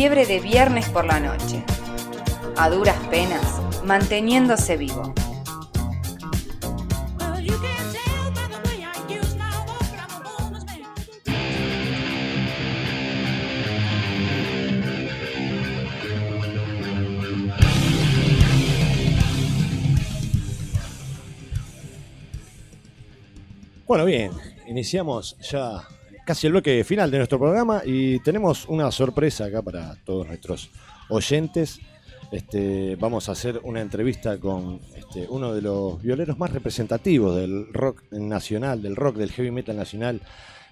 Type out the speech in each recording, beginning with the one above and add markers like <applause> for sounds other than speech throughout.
fiebre de viernes por la noche. A duras penas, manteniéndose vivo. Bueno, bien, iniciamos ya casi el bloque final de nuestro programa y tenemos una sorpresa acá para todos nuestros oyentes. Este, vamos a hacer una entrevista con este, uno de los violeros más representativos del rock nacional, del rock, del heavy metal nacional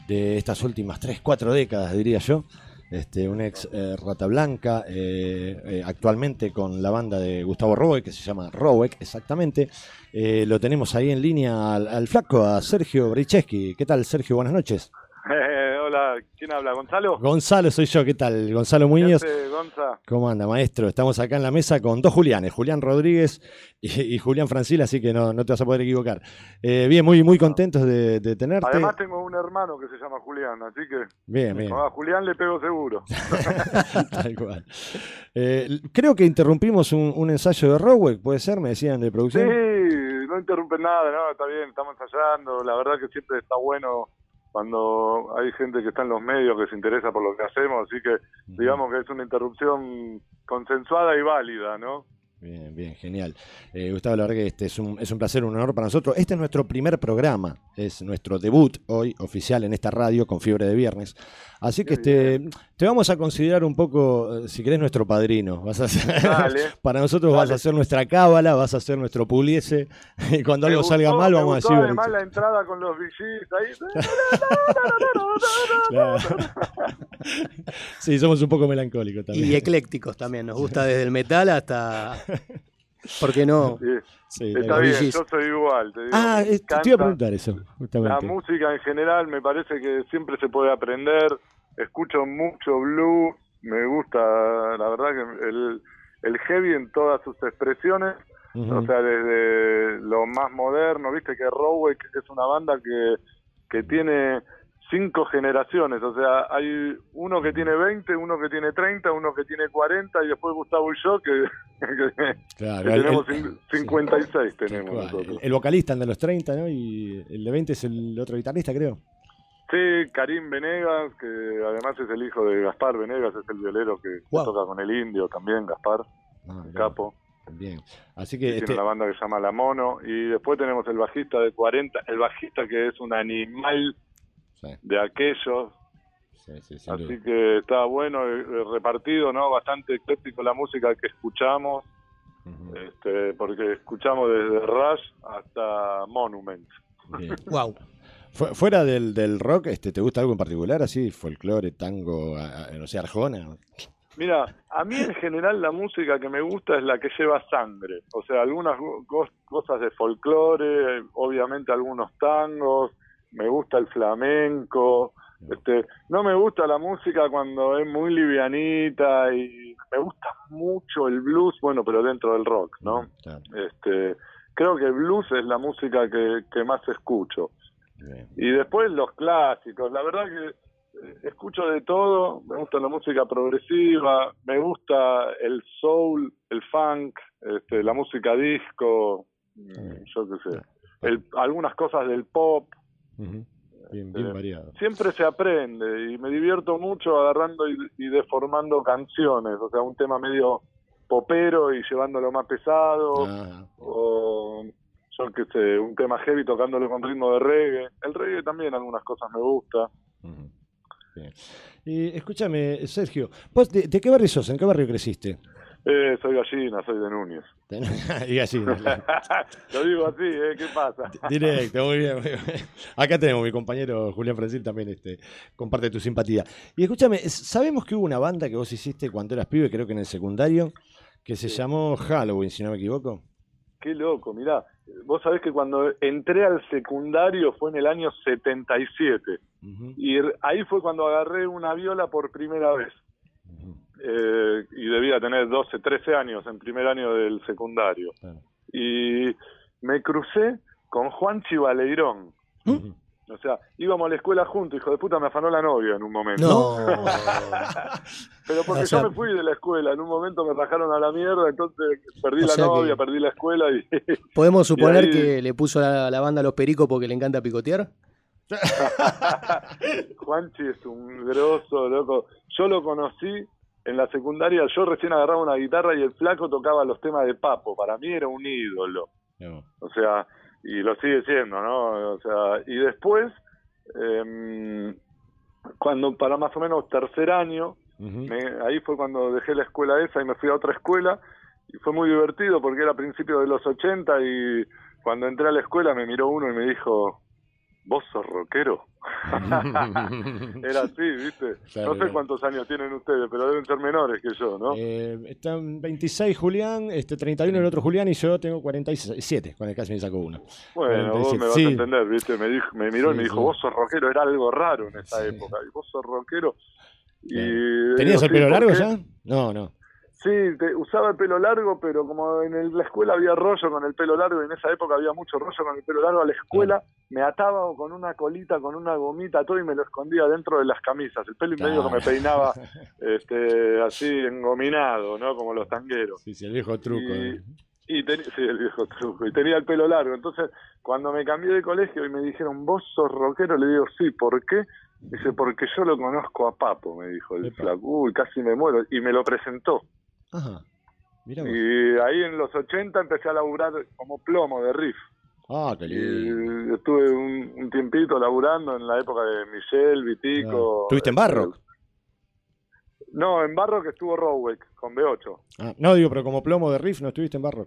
de estas últimas 3, 4 décadas, diría yo. Este, un ex eh, Rata Blanca, eh, eh, actualmente con la banda de Gustavo Rowe, que se llama Roweck, exactamente. lo tenemos ahí en línea al flaco, a Sergio Bricheski. ¿Qué tal, Sergio? Buenas noches. ¿Quién habla? ¿Gonzalo? Gonzalo soy yo, ¿qué tal? Gonzalo Muñoz. ¿Cómo anda, maestro? Estamos acá en la mesa con dos Julianes, Julián Rodríguez y, Julián Francila, así que no, te vas a poder equivocar. Eh, bien, muy, muy contentos de, tenerte. Además tengo un hermano que se llama Julián, así que bien, bien. a Julián le pego seguro. <laughs> Tal cual. Eh, creo que interrumpimos un, ensayo de Rowek, ¿puede ser? Me decían de producción. Sí, no interrumpen nada, no, está bien, estamos ensayando. La verdad que siempre está bueno cuando hay gente que está en los medios que se interesa por lo que hacemos, así que digamos que es una interrupción consensuada y válida, ¿no? Bien, bien, genial. Eh, Gustavo, la verdad que este es un, es un placer, un honor para nosotros. Este es nuestro primer programa, es nuestro debut hoy oficial en esta radio con Fiebre de Viernes. Así que este, te vamos a considerar un poco, eh, si querés, nuestro padrino. Vas a ser, <laughs> para nosotros vas a ser nuestra cábala, vas a ser nuestro puliese. <laughs> Y cuando algo salga mal, vamos a decir. Además, la entrada con los ahí. <laughs> sí, somos un poco melancólicos también. Y eclécticos también. Nos gusta desde el metal hasta. ¿Por qué no? Sí, Está bien, yo soy igual. Te ah, te iba a preguntar eso. La música en general me parece que siempre se puede aprender. Escucho mucho blues, me gusta, la verdad que el, el heavy en todas sus expresiones, o sea, desde lo más moderno, viste que Rowek es una banda que, que tiene cinco generaciones, o sea, hay uno que tiene 20, uno que tiene 30, uno que tiene 40 y después Gustavo y yo que, <laughs> tenemos 56 tenemos El, vocalista, el de los 30, ¿no? Y el de 20 es el otro guitarrista, creo. Sí, Karim Venegas, que además es el hijo de Gaspar Venegas, es el violero que toca con el indio también, Gaspar, ah, capo. Bien, así que... Tiene una este banda que se llama La Mono y después tenemos el bajista de 40, el bajista que es un animal de aquellos. Así que está bueno, eh, repartido, ¿no? Bastante ecléctico la música que escuchamos, este, porque escuchamos desde Rush hasta Monument. wow. <laughs> Fuera del, del rock, este, ¿te gusta algo en particular? Así, folclore, tango, no sé, arjona. Mira, a mí en general la música que me gusta es la que lleva sangre. O sea, algunas cosas de folclore, obviamente algunos tangos, me gusta el flamenco, este, no me gusta la música cuando es muy livianita y me gusta mucho el blues, bueno, pero dentro del rock, ¿no? Este, creo que el blues es la música que, que más escucho. Y después los clásicos, la verdad que eh, escucho de todo, me gusta la música progresiva, me gusta el soul, el funk, este, la música disco, mm, yo qué sé, el, algunas cosas del pop, Bien, bien este, variado. Siempre se aprende y me divierto mucho agarrando y, deformando canciones, o sea, un tema medio popero y llevándolo más pesado, ah. o yo qué sé, un tema heavy tocándolo con ritmo de reggae. El reggae también algunas cosas me gusta. Y escúchame, Sergio, ¿vos de, qué barrio sos? ¿En qué barrio creciste? Eh, soy gallina, soy de Núñez. <laughs> y gallina. <laughs> Lo digo así, ¿eh? ¿Qué pasa? Directo, muy bien, Acá tenemos mi compañero Julián Francil también este, comparte tu simpatía. Y escúchame, sabemos que hubo una banda que vos hiciste cuando eras pibe, creo que en el secundario, que se llamó Halloween, si no me equivoco. Qué loco, mirá. Vos sabés que cuando entré al secundario fue en el año 77. Y ahí fue cuando agarré una viola por primera vez. Eh, y debía tener 12, 13 años en primer año del secundario. Y me crucé con Juan Chivaleirón. O sea, íbamos a la escuela juntos, hijo de puta, me afanó la novia en un momento. No. <laughs> Pero porque O sea- yo me fui de la escuela, en un momento me rajaron a la mierda, entonces perdí la novia, perdí la escuela y <laughs> ¿Podemos suponer ahí- que le puso la, la banda a los pericos porque le encanta picotear? <laughs> Juanchi es un grosso, loco. Yo lo conocí en la secundaria, yo recién agarraba una guitarra y el flaco tocaba los temas de Papo, para mí era un ídolo. No. O sea, y lo sigue siendo, ¿no? O sea, y después, em, cuando para más o menos tercer año, me- ahí fue cuando dejé la escuela esa y me fui a otra escuela y fue muy divertido porque era a principios de los 80 y cuando entré a la escuela me miró uno y me dijo, ¿vos sos rockero? <laughs> era así, ¿viste? Claro, no sé cuántos años tienen ustedes, pero deben ser menores que yo, ¿no? Eh, están 26 Julián, este 31 el otro Julián y yo tengo 47, con el casi me saco uno. Bueno, vos 47, me vas sí. a entender, ¿viste? Me, dijo, me miró y me dijo, sí. vos sos rockero, era algo raro en esa época. Y vos sos rockero. Y ¿Tenías el pelo ¿por largo ya? No, no. Sí, te- usaba el pelo largo, pero como en el- la escuela había rollo con el pelo largo, y en esa época había mucho rollo con el pelo largo, a la escuela me ataba con una colita, con una gomita, todo y me lo escondía dentro de las camisas. El pelo y medio que me peinaba <laughs> este, así engominado, ¿no? Como los tangueros. Sí, sí, el viejo truco. Y- ¿eh? Y ten- sí, el viejo truco. Y tenía el pelo largo. Entonces, cuando me cambié de colegio y me dijeron, ¿vos sos rockero? Le digo, sí, ¿por qué? Dice, porque yo lo conozco a Papo, me dijo el Epa. flaco. Uy, casi me muero. Y me lo presentó. Ajá. Vos. Y ahí en los 80 empecé a laburar como plomo de riff. Ah, qué lindo. Y estuve un, un tiempito laburando en la época de Michelle, Vitico. Ah. ¿Estuviste en Barrock? No, en Barrock estuvo Rowek con B8. Ah, no, digo, pero como plomo de riff no estuviste en barro.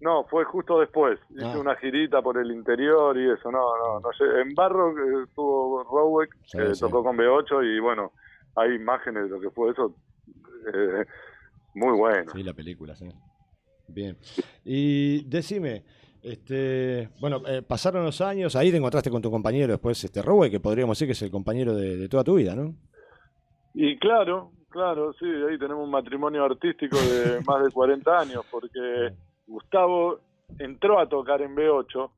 No, fue justo después. Hice Ah. una girita por el interior y eso. No, no, no. sé. En Barrock eh, estuvo Rowek, Sí, sí. tocó con B8 y bueno, hay imágenes de lo que fue eso. eh, muy bueno. Sí, la película, sí. Bien. Y decime, este, bueno, eh, pasaron los años, ahí te encontraste con tu compañero después, este Rowe, que podríamos decir que es el compañero de, de toda tu vida, ¿no? Y claro, claro, sí, ahí tenemos un matrimonio artístico de <laughs> más de 40 años, porque Gustavo entró a tocar en B8,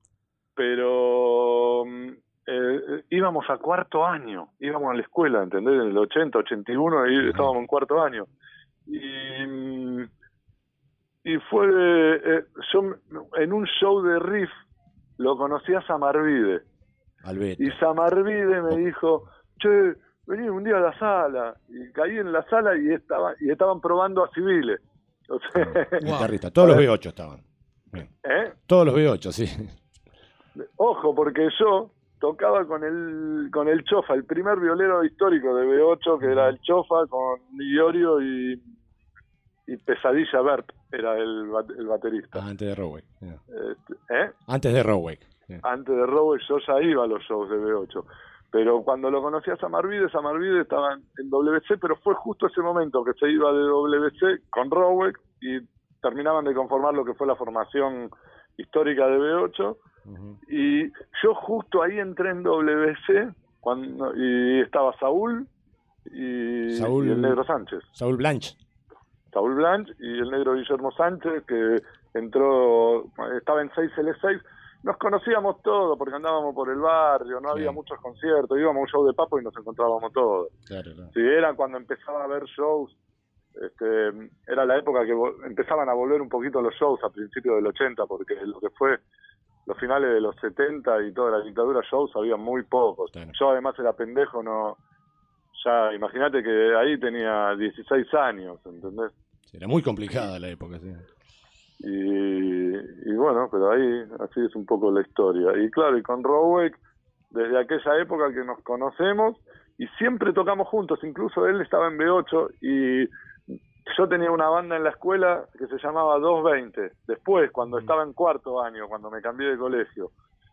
pero mm, eh, íbamos a cuarto año, íbamos a la escuela, ¿entendés? En el 80, 81, y estábamos en cuarto año. Y, fue, eh, yo en un show de riff lo conocí a Samarvide. Alberto. Y Samarvide me dijo, che, vení un día a la sala. Y caí en la sala y estaba y estaban probando a civiles. O sea, Guitarrista. <laughs> Todos los B8 estaban. ¿eh? Todos los B8, sí. Ojo, porque yo tocaba con el con el Chofa, el primer violero histórico de B8, que era el Chofa, con Iorio y, y Pesadilla Bert, era el, el baterista. Ah, antes de Rowe. yeah. Este, ¿eh? Antes de Rowe. yeah. antes de Robo yo ya iba a los shows de B8. Pero cuando lo conocí a Samarvide, Samarvide estaba en WC, pero fue justo ese momento que se iba de WC con Roweck y terminaban de conformar lo que fue la formación histórica de B8. Ujú. Y yo justo ahí entré en WC cuando, y estaba Saúl y, Saúl- y el negro Sánchez. Saúl Blanche. Saúl Blanche y el negro Guillermo Sánchez, que entró, estaba en 6L6. Nos conocíamos todos porque andábamos por el barrio, no había muchos conciertos, íbamos a un show de papo y nos encontrábamos todos. Claro, claro. Si era cuando empezaba a haber shows, este, era la época que empezaban a volver un poquito los shows a principios del 80, porque lo que fue los finales de los 70 y toda la dictadura shows había muy pocos. Claro. Yo además era pendejo, no ya imagínate que ahí tenía 16 años, ¿entendés? Era muy complicada la época, sí. Y, y bueno, pero ahí así es un poco la historia. Y claro, y con Roweck, desde aquella época que nos conocemos, y siempre tocamos juntos, incluso él estaba en B8 y yo tenía una banda en la escuela que se llamaba 220. Después, cuando estaba en cuarto año, cuando me cambié de colegio,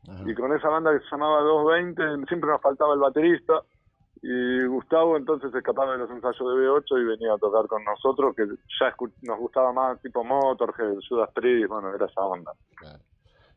Ajá. y con esa banda que se llamaba 220, siempre nos faltaba el baterista. Y Gustavo entonces escapaba de los ensayos de B8 y venía a tocar con nosotros, que ya nos gustaba más tipo Motorhead, Judas Priest, bueno, era esa onda.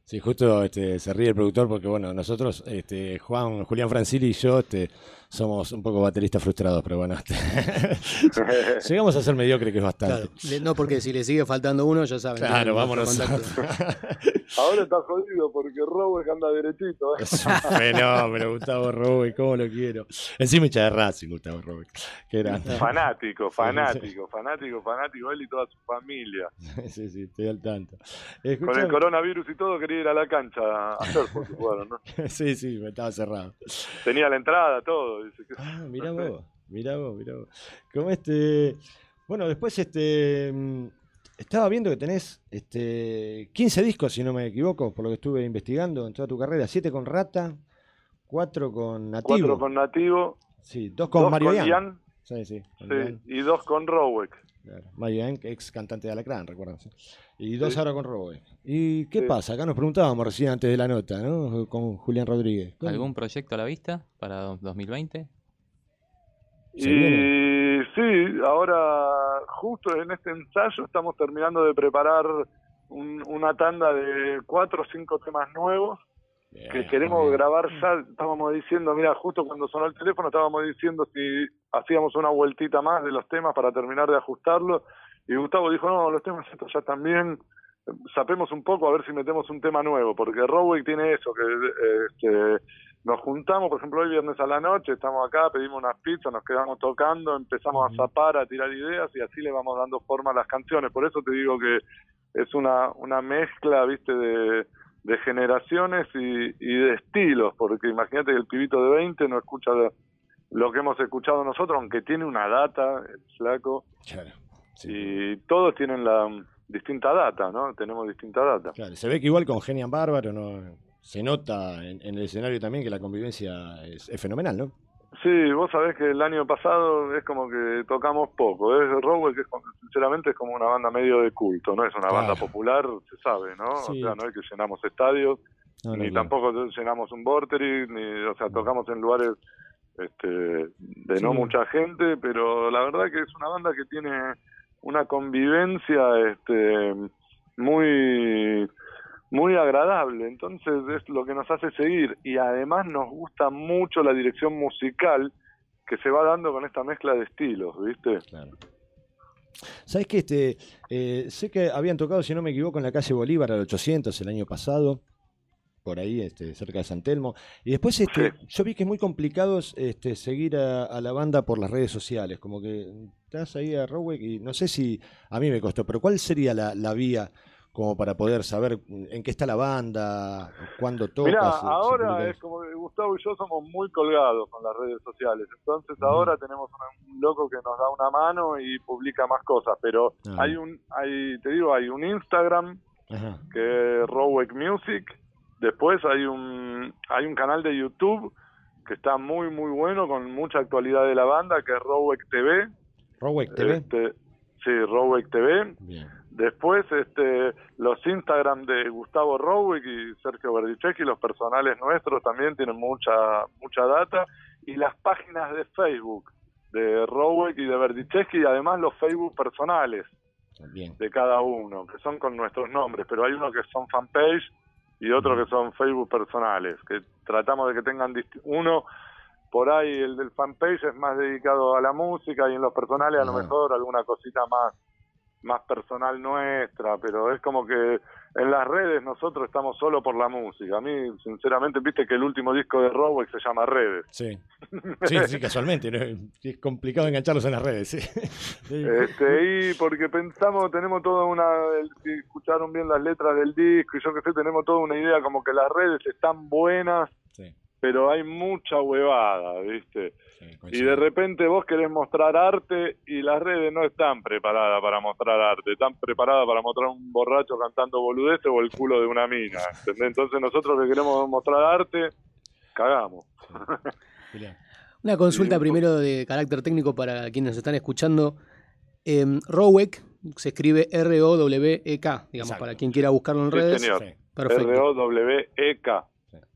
Sí, justo este, se ríe el productor porque, bueno, nosotros, este, Juan, Julián Francili y yo, este, somos un poco bateristas frustrados, pero bueno, <laughs> llegamos a ser mediocre, que es bastante. Claro. No, porque si le sigue faltando uno, ya saben. Claro, vámonos. <laughs> Ahora está jodido porque Robert anda derechito. ¿eh? <laughs> Es un fenómeno, Gustavo Robe, cómo lo quiero. Encima hincha de Racing, Gustavo Robe. Qué grande. Fanático, fanático, fanático, fanático, él y toda su familia. Sí, sí, estoy al tanto. Con el coronavirus y todo quería ir a la cancha a hacer porque jugaron, ¿no? Sí, sí, me estaba cerrado. Tenía la entrada, todo. Dice que... Ah, <laughs> mirá vos, mirá vos, mirá vos. Como este. Bueno, después este. mm, Estaba viendo que tenés este 15 discos, si no me equivoco, por lo que estuve investigando en toda tu carrera. 7 con Rata, 4 con Nativo. Cuatro con Nativo, Sí, 2 con dos Mario con Ian. Ian, Sí, sí, con sí, y dos con Rowek. Claro. Ex cantante de Alacrán, recuerdan. sí. Y dos Sí. ahora con Robe. ¿Y qué Sí. pasa? Acá nos preguntábamos recién antes de la nota, ¿no? Con Julián Rodríguez. ¿Cómo? ¿Algún proyecto a la vista para do- 2020? ¿Se Y viene? sí, ahora justo en este ensayo estamos terminando de preparar un- una tanda de cuatro o cinco temas nuevos que queremos grabar ya. Estábamos diciendo, mira, justo cuando sonó el teléfono estábamos diciendo si hacíamos una vueltita más de los temas para terminar de ajustarlos. Y Gustavo dijo, no, los temas estos ya están bien. Sapemos un poco a ver si metemos un tema nuevo, porque Rowway tiene eso, que eh, este, nos juntamos, por ejemplo, hoy viernes a la noche, estamos acá, pedimos unas pizzas, nos quedamos tocando, empezamos a zapar, a tirar ideas y así le vamos dando forma a las canciones. Por eso te digo que es una, una mezcla, viste, de, de generaciones y, y de estilos, porque imagínate que el pibito de 20 no escucha lo, lo que hemos escuchado nosotros, aunque tiene una data, el flaco, Claro, sí. y todos tienen la distinta data, ¿no? Tenemos distinta data. Claro, se ve que igual con Genian Bárbaro no se nota en, en el escenario también que la convivencia es, es fenomenal, ¿no? Sí, vos sabés que el año pasado es como que tocamos poco. Es Rowell, que es sinceramente es como una banda medio de culto, no es una Claro. banda popular, se sabe, ¿no? Sí. O sea, no es que llenamos estadios, No, no, ni tampoco llenamos un Vorterix, ni, o sea, tocamos en lugares este, de no mucha gente, pero la verdad que es una banda que tiene una convivencia este, muy muy agradable, entonces es lo que nos hace seguir y además nos gusta mucho la dirección musical que se va dando con esta mezcla de estilos, ¿viste? Claro. ¿Sabes qué? Este, eh, sé que habían tocado, si no me equivoco, en la calle Bolívar al 800 el año pasado, por ahí, este, cerca de San Telmo. Y después este, Sí. yo vi que es muy complicado este, seguir a, a la banda por las redes sociales. Como que estás ahí a Roweck y no sé si a mí me costó, pero ¿cuál sería la, la vía como para poder saber en qué está la banda, cuándo tocas? Mira, si- si ahora es como Gustavo y yo somos muy colgados con las redes sociales, entonces ahora tenemos un, loco que nos da una mano y publica más cosas, pero Ah. hay un, hay, te digo, hay un Instagram que es Rowek Music, después hay un, hay un canal de YouTube que está muy muy bueno con mucha actualidad de la banda que es Rowek TV, Roweck TV. Este, sí, Rowek TV, Bien. Después, este, los Instagram de Gustavo Rowick y Sergio Berdichecki, los personales nuestros también tienen mucha mucha data. Y las páginas de Facebook de Rowick y de Berdichecki, y además los Facebook personales Bien. de cada uno, que son con nuestros nombres, pero hay uno que son fanpage y otro que son Facebook personales, que tratamos de que tengan uno por ahí el del fanpage es más dedicado a la música y en los personales a lo mejor alguna cosita más más personal nuestra, pero es como que en las redes nosotros estamos solo por la música. A mí, sinceramente, viste que el último disco de Roweck se llama Redes. Sí. Sí, sí, casualmente. ¿no? Es complicado engancharlos en las redes, sí. Este, y porque pensamos, tenemos toda una, si escucharon bien las letras del disco y yo que sé, tenemos toda una idea como que las redes están buenas, pero hay mucha huevada, ¿viste? sí, Y de repente vos querés mostrar arte y las redes no están preparadas para mostrar arte, están preparadas para mostrar un borracho cantando boludeces o el culo de una mina, ¿entendés? Entonces nosotros que queremos mostrar arte, cagamos. <laughs> Una consulta primero de carácter técnico para quienes nos están escuchando. Eh, Rowek se escribe R-O-W-E-K, digamos, Exacto. para quien quiera buscarlo en Sí, redes. señor. Sí. Perfecto. R-O-W-E-K.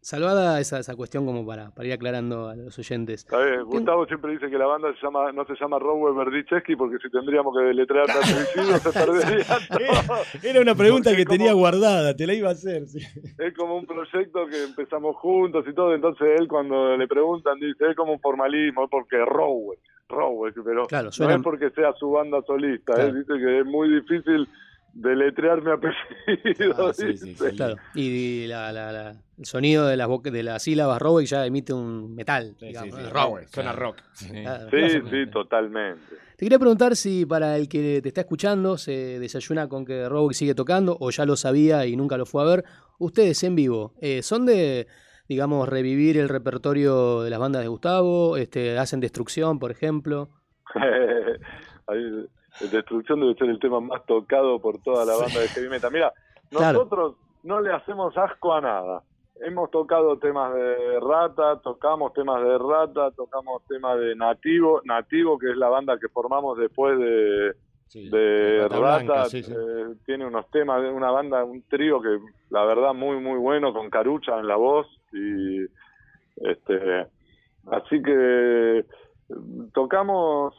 Salvada esa, esa cuestión como para, para ir aclarando a los oyentes. Gustavo siempre dice que la banda se llama, no se llama Rowell Berdichesky porque si tendríamos que deletrear <laughs> tanto suicidio se perdería <laughs> todo. Era una pregunta Porque que tenía como- guardada, te la iba a hacer. sí. Es como un proyecto que empezamos juntos y todo, entonces él cuando le preguntan dice, es como un formalismo, es porque Rowell, Rowell, pero Claro, no es porque sea su banda solista, Claro. él dice que es muy difícil deletrear mi apellido. Ah, sí, sí, sí. Claro. Y la, la- la- el sonido de las, de las sílabas Roweck ya emite un metal, Sí, digamos, Roweck. Suena rock. Sí. Claro. Sí, totalmente. Te quería preguntar si para el que te está escuchando se desayuna con que Roweck sigue tocando o ya lo sabía y nunca lo fue a ver. Ustedes en vivo, eh, ¿son de, digamos, revivir el repertorio de las bandas de Gustavo? Este, ¿Hacen destrucción, por ejemplo? <laughs> Destrucción debe ser el tema más tocado por toda la banda de heavy metal. Mira, Claro. nosotros no le hacemos asco a nada. Hemos tocado temas de Rata, tocamos temas de Rata, tocamos temas de Nativo, Nativo que es la banda que formamos después de, Sí, de Rata Rata, Blanca, sí, sí. eh, tiene unos temas de una banda, un trío que la verdad muy muy bueno con Carucha en la voz y este así que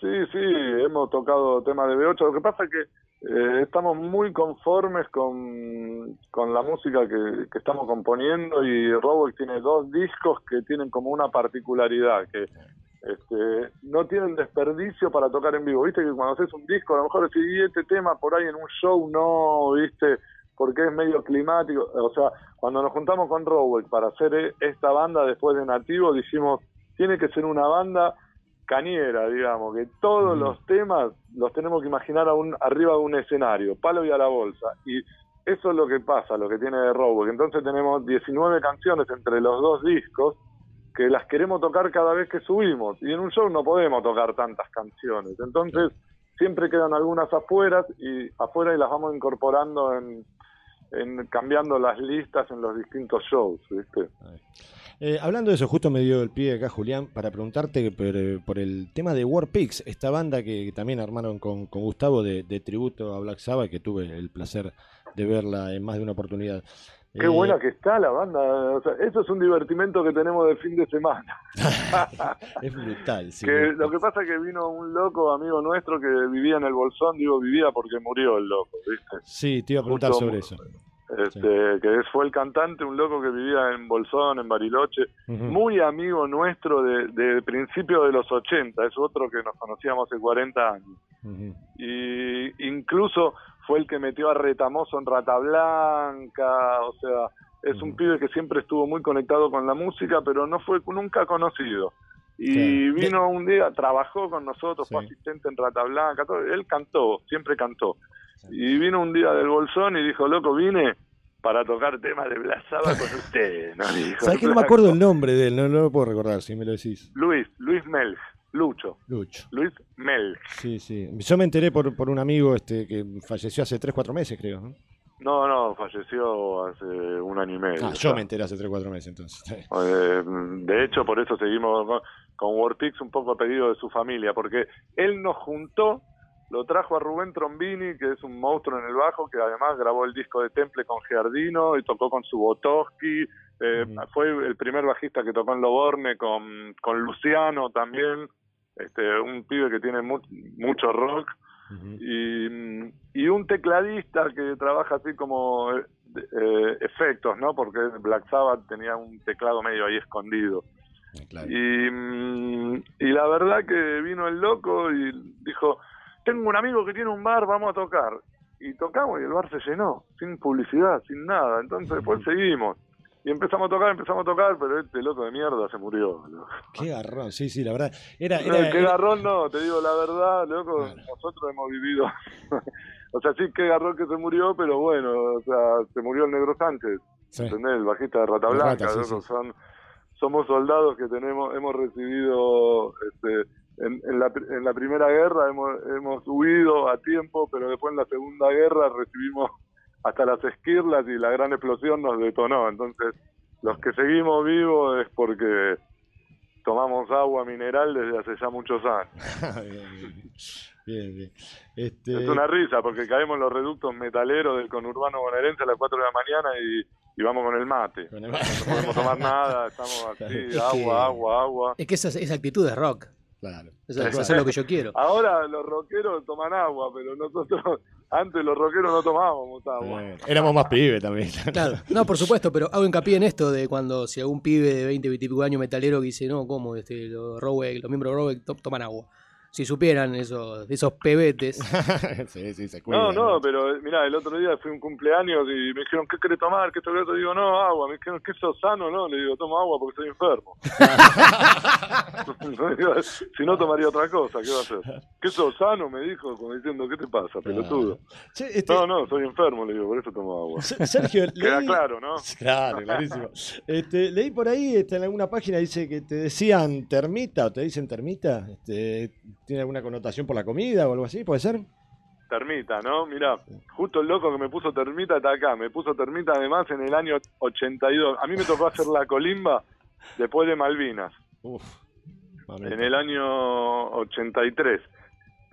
sí, sí, hemos tocado temas de B8, lo que pasa es que eh, estamos muy conformes con, con la música que, que estamos componiendo y Robert tiene dos discos que tienen como una particularidad, que este, no tienen desperdicio para tocar en vivo. Viste que cuando haces un disco, a lo mejor decís, "Y este tema por ahí en un show no, viste, porque es medio climático. O sea, cuando nos juntamos con Robert para hacer e- esta banda después de Nativo, dijimos, tiene que ser una banda cañera, digamos, que todos los temas los tenemos que imaginar a un, arriba de un escenario, palo y a la bolsa. Y eso es lo que pasa, lo que tiene de Robert. Entonces tenemos 19 canciones entre los dos discos que las queremos tocar cada vez que subimos. Y en un show no podemos tocar tantas canciones. Entonces siempre quedan algunas afuera y afuera y las vamos incorporando en, en cambiando las listas en los distintos shows, ¿viste? Eh, hablando de eso, justo me dio el pie acá Julián para preguntarte por, eh, el tema de War Pigs, esta banda que, que también armaron con, con Gustavo de, de tributo a Black Sabbath, que tuve el placer de verla en más de una oportunidad. Qué Eh, buena que está la banda. O sea, eso es un divertimento que tenemos de fin de semana. <laughs> Es brutal, sí. que lo que pasa es que vino un loco amigo nuestro que vivía en el Bolsón, digo vivía porque murió el loco, ¿viste? Sí, te iba a preguntar Justo- sobre eso. Este, que fue el cantante, un loco que vivía en Bolsón, en Bariloche, muy amigo nuestro de, de principio de los 80, es otro que nos conocíamos hace 40 años. Y incluso fue el que metió a Retamoso en Rata Blanca, o sea, es un Ujú. pibe que siempre estuvo muy conectado con la música, pero no fue nunca conocido. Y vino un día, trabajó con nosotros, fue asistente en Rata Blanca, todo, él cantó, siempre cantó. Y vino un día del Bolsón y dijo, loco, vine para tocar temas de Blas con <laughs> ustedes. ¿no? Dijo, ¿Sabes que no me acuerdo el nombre de él? No, no lo puedo recordar, si me lo decís. Luis, Luis Melch, Lucho, Lucho. Luis Melch. Sí, sí. Yo me enteré por, por un amigo este que falleció hace 3, 4 meses, creo. ¿no? No, no, falleció hace un año y medio. Ah, yo me enteré hace 3, 4 meses, entonces. Eh, de hecho, por eso seguimos con, con Warpix un poco a pedido de su familia, porque él nos juntó, lo trajo a Rubén Trombini, que es un monstruo en el bajo, que además grabó el disco de Temple con Giardino y tocó con Subotoski, eh, Ujú. fue el primer bajista que tocó en Loborne con, con Luciano también, este, un pibe que tiene mu- mucho rock y, y un tecladista que trabaja así como eh, eh, efectos, ¿no? Porque Black Sabbath tenía un teclado medio ahí escondido. Claro. Y, mm, y la verdad que vino el loco y dijo, tengo un amigo que tiene un bar, vamos a tocar. Y tocamos y el bar se llenó, sin publicidad, sin nada. Entonces después <laughs> seguimos. Y empezamos a tocar, empezamos a tocar, pero este loco de mierda se murió. loco. Qué garrón, sí, sí, la verdad. Era, No, qué era- garrón no, te digo la verdad, loco, Claro. nosotros hemos vivido, <laughs> o sea, sí, qué garrón que se murió, pero bueno, o sea, se murió el negro Sánchez, sí. ¿entendés? El bajista de Rata Blanca, Rata, sí, loco, sí. son, somos soldados que tenemos, hemos recibido, este, en, en la, en la primera guerra hemos, hemos huido a tiempo, pero después en la segunda guerra recibimos hasta las esquirlas y la gran explosión nos detonó, entonces los que seguimos vivos es porque tomamos agua mineral desde hace ya muchos años. <laughs> bien, bien. Este, Es una risa porque caemos en los reductos metaleros del conurbano bonaerense a las 4 de la mañana y, y vamos con el mate. Con el- No podemos tomar nada, estamos <laughs> así, Es que- agua, agua, agua. Es que esa, esa actitud es rock. Claro. Eso es hacer lo que yo quiero. Ahora los rockeros toman agua, pero nosotros antes los rockeros no tomábamos agua. Eh, éramos más pibes también. <laughs> Claro, no, por supuesto, pero hago hincapié en esto de cuando si algún pibe de 20, 20 y pico años metalero que dice, no, ¿cómo? Este, los, los miembros de Rowek to- toman agua. Si supieran esos, esos pebetes. <laughs> sí, sí, se No, cuidan. no, pero eh, mirá, el otro día fui a un cumpleaños y me dijeron, ¿qué querés tomar? ¿Qué te Digo, no, agua. Me dijeron, ¿qué sos sano? No, le digo, tomo agua porque estoy enfermo. <laughs> <laughs> si no, tomaría otra cosa, ¿qué va a hacer? ¿Qué sos sano? Me dijo, como diciendo, ¿qué te pasa, pelotudo? Che, este, No, no, soy enfermo, le digo, por eso tomo agua. S- Sergio, Queda leí- claro, ¿no? Claro, clarísimo. Este, leí por ahí este, en alguna página dice que te decían termita o te dicen termita. Este, ¿Tiene alguna connotación por la comida o algo así? ¿Puede ser? Termita, ¿no? Mira, justo el loco que me puso termita está acá. Me puso termita además en el año 82. A mí me tocó hacer la colimba después de Malvinas. Uf. en el año 83.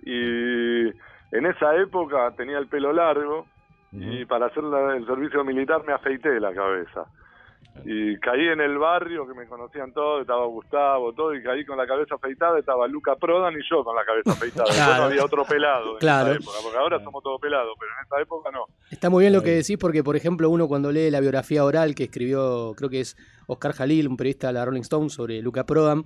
Y en esa época tenía el pelo largo y para hacer la- el servicio militar me afeité la cabeza. Y caí en el barrio que me conocían todos, estaba Gustavo, todo, y caí con la cabeza afeitada, estaba Luca Prodan y yo con la cabeza afeitada. Después Claro. no había otro pelado en Claro. esa época, porque ahora somos todos pelados, pero en esa época no. Está muy bien lo que decís porque, por ejemplo, uno cuando lee la biografía oral que escribió, creo que es Oscar Jalil, un periodista de la Rolling Stone, sobre Luca Prodan,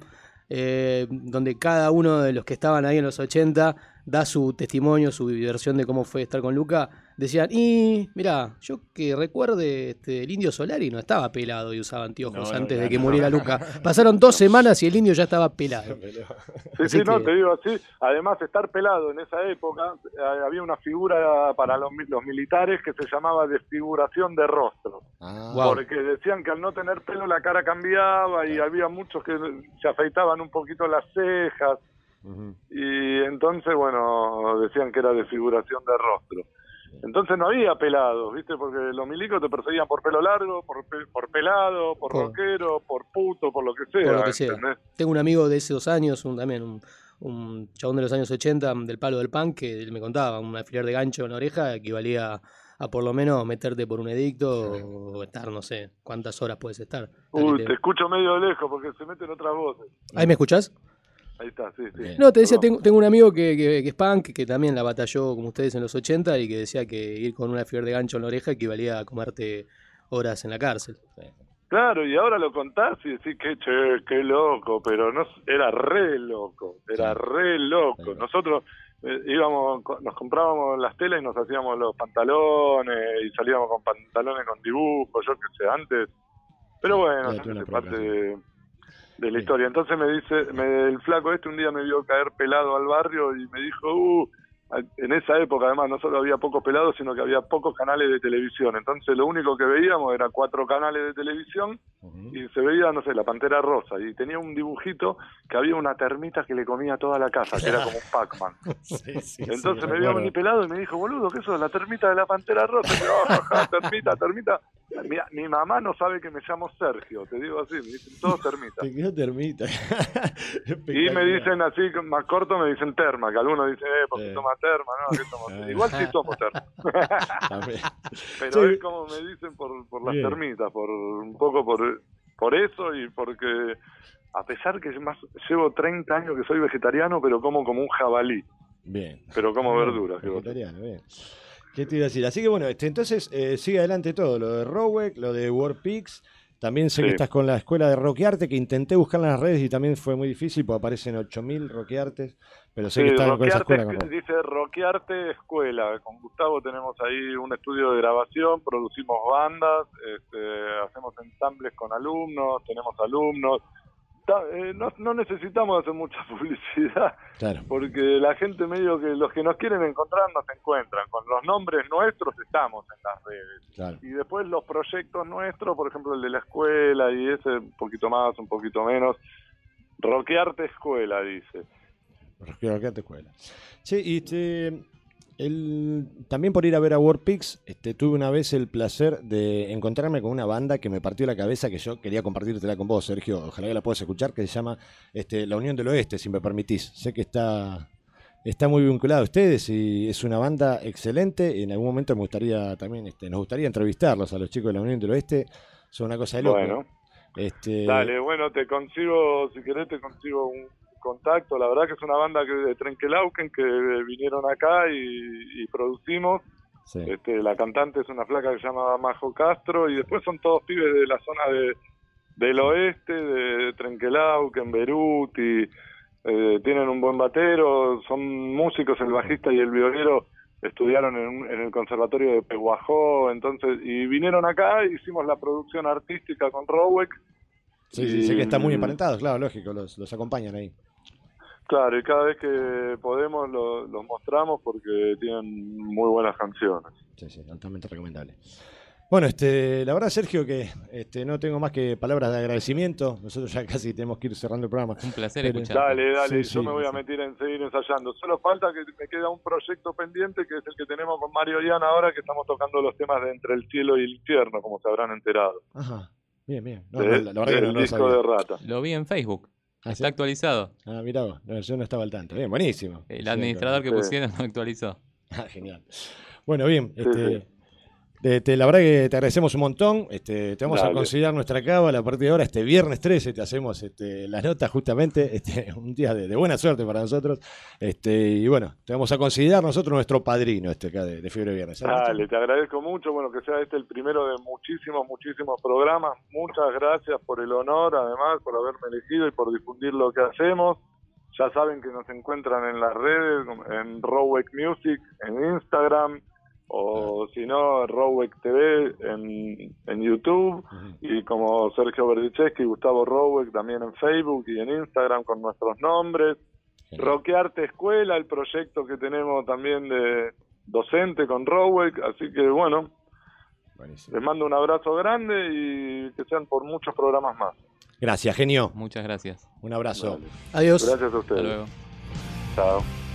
eh, donde cada uno de los que estaban ahí en los 80 da su testimonio, su versión de cómo fue estar con Luca, decían, y mira, yo que recuerde, este, el indio Solari no estaba pelado y usaba anteojos No, no, antes de que no. muriera Luca. <laughs> Pasaron dos semanas y el indio ya estaba pelado. <laughs> Sí, Así sí, no, te digo así. Además, estar pelado en esa época, eh, había una figura para los, mi- los militares que se llamaba desfiguración de rostro. Ah. Porque decían que al no tener pelo la cara cambiaba y había muchos que se afeitaban un poquito las cejas. Y entonces, bueno, decían que era desfiguración de rostro. Entonces no había pelados, ¿viste? Porque los milicos te perseguían por pelo largo, por, pe- por pelado, por Por- rockero, por puto, por lo que sea. Por lo que sea. Tengo un amigo de esos años, un, también un, un chabón de los años 80 del palo del punk, que él me contaba, un alfiler de gancho en la oreja equivalía a por lo menos meterte por un edicto o estar, no sé, cuántas horas puedes estar. Uy, te- te escucho medio de lejos porque se meten otras voces. ¿Ahí me escuchás? Ahí está, sí, sí. No, te decía, tengo, tengo un amigo que, que- que es punk, que también la batalló como ustedes en los 80 y que decía que ir con un alfiler de gancho en la oreja equivalía a comerte horas en la cárcel. Claro, y ahora lo contás y decís que che, qué loco, pero no era re loco, era re loco. Claro. Nosotros eh, íbamos, nos comprábamos las telas y nos hacíamos los pantalones y salíamos con pantalones con dibujos, yo qué sé, antes. Pero bueno, una parte de, de la historia. Entonces me dice, me- el flaco este un día me vio caer pelado al barrio y me dijo, uh, en esa época además no solo había pocos pelados, sino que había pocos canales de televisión. Entonces lo único que veíamos era cuatro canales de televisión y se veía, no sé, la pantera rosa. Y tenía un dibujito que había una termita que le comía toda la casa, que era como un Pac-Man. <laughs> Sí, sí, sí, Entonces me vio venir pelado y me dijo, boludo, ¿qué eso es la termita de la pantera rosa? Y yo, "Ah, jaja, termita, termita. Mira, mi mamá no sabe que me llamo Sergio, te digo así, me dicen todos termita. <laughs> Te quedó termita. <laughs> Y me dicen así, más corto, me dicen terma, que algunos dicen, eh, porque Sí. toma terma, no, que somos... Ah. Igual sí somos terma, <laughs> pero Sí. es como me dicen por, por las Bien. termitas, por un poco por, por eso y porque a pesar que más llevo 30 años que soy vegetariano, pero como como un jabalí, Bien. pero como Bien, verduras. Vegetariano, bien. ¿Qué te iba a decir? Así que bueno, este, entonces eh, sigue adelante todo, lo de Rowek, lo de Warpix. También sé que estás con la escuela de Roquearte, que intenté buscar en las redes y también fue muy difícil, porque aparecen 8000 Roqueartes, pero sé que Sí, están con esa escuela. con- dice Roquearte Escuela. Con Gustavo tenemos ahí un estudio de grabación, producimos bandas, este, hacemos ensambles con alumnos, tenemos alumnos. Eh, no, no necesitamos hacer mucha <laughs> publicidad Claro. porque la gente medio que los que nos quieren encontrar nos encuentran. Con los nombres nuestros estamos en las redes. Claro. Y después los proyectos nuestros, por ejemplo el de la escuela y ese un poquito más, un poquito menos. Roquearte Escuela, dice. Roquearte escuela. Sí, y este, el, también por ir a ver a Warpix, este, tuve una vez el placer de encontrarme con una banda que me partió la cabeza, que yo quería compartírtela con vos, Sergio. Ojalá que la puedas escuchar, que se llama este, La Unión del Oeste, si me permitís. Sé que está está muy vinculada a ustedes y es una banda excelente. Y en algún momento me gustaría también, este, nos gustaría entrevistarlos a los chicos de la Unión del Oeste. Son una cosa de loco. Bueno, Este, dale, bueno, te consigo, si querés, te consigo un contacto. La verdad que es una banda que de Trenkelauken que vinieron acá y, y producimos. sí. Este, la cantante es una flaca que se llama Majo Castro y después son todos pibes de la zona de, del oeste, de Trenkelauken, Beruti, eh, tienen un buen batero, son músicos, el bajista y el violero estudiaron en, en el conservatorio de Peguajó, entonces, y vinieron acá, hicimos la producción artística con Rowek, Sí, sí, sé que están muy y- emparentados, claro, lógico, los, los acompañan ahí. Claro, y cada vez que podemos lo- los mostramos porque tienen muy buenas canciones. Sí, sí, altamente recomendable. Bueno, este, la verdad, Sergio, que este, no tengo más que palabras de agradecimiento. Nosotros ya <laughs> casi tenemos que ir cerrando el programa. Un placer Pero- escucharte. Dale, dale, Sí, yo sí, me voy a meter en seguir ensayando. Solo falta que me queda un proyecto pendiente que es el que tenemos con Mario Ian ahora que estamos tocando los temas de Entre el Cielo y el Infierno, como se habrán enterado. Ajá, bien, bien. No, de- no, la, la verdad que del no, no lo disco sabía. de Rata. Lo vi en Facebook. Ah, ¿sí? Está actualizado. Ah, mirá vos, no, yo no estaba al tanto. Bien, buenísimo. El Sí, administrador que pusieron <laughs> lo actualizó. Ah, genial. Bueno, bien, Sí, este, sí. Te- te- la verdad que te agradecemos un montón. Este, te vamos a considerar nuestra cábala a partir de ahora, este viernes 13, te hacemos este, las notas justamente, <laughs> este, un día de, de buena suerte para nosotros. Este, y bueno, te vamos a considerar nosotros nuestro padrino este acá de, de Fiebre Viernes. ¿sabes? Dale, te agradezco mucho, bueno, que sea este el primero de muchísimos, muchísimos programas. Muchas gracias por el honor, además, por haberme elegido y por difundir lo que hacemos. Ya saben que nos encuentran en las redes, en Rowek Music, en Instagram, o si no, Rowek TV en, en YouTube. Y como Sergio Berdicheschi y Gustavo Rowek también en Facebook y en Instagram con nuestros nombres. Roquearte Escuela, el proyecto que tenemos también de docente con Rowek, así que bueno, Buenísimo. les mando un abrazo grande y que sean por muchos programas más. Gracias, genio. Muchas gracias. Un abrazo. Adiós. Gracias a Hasta ustedes. luego. Chao.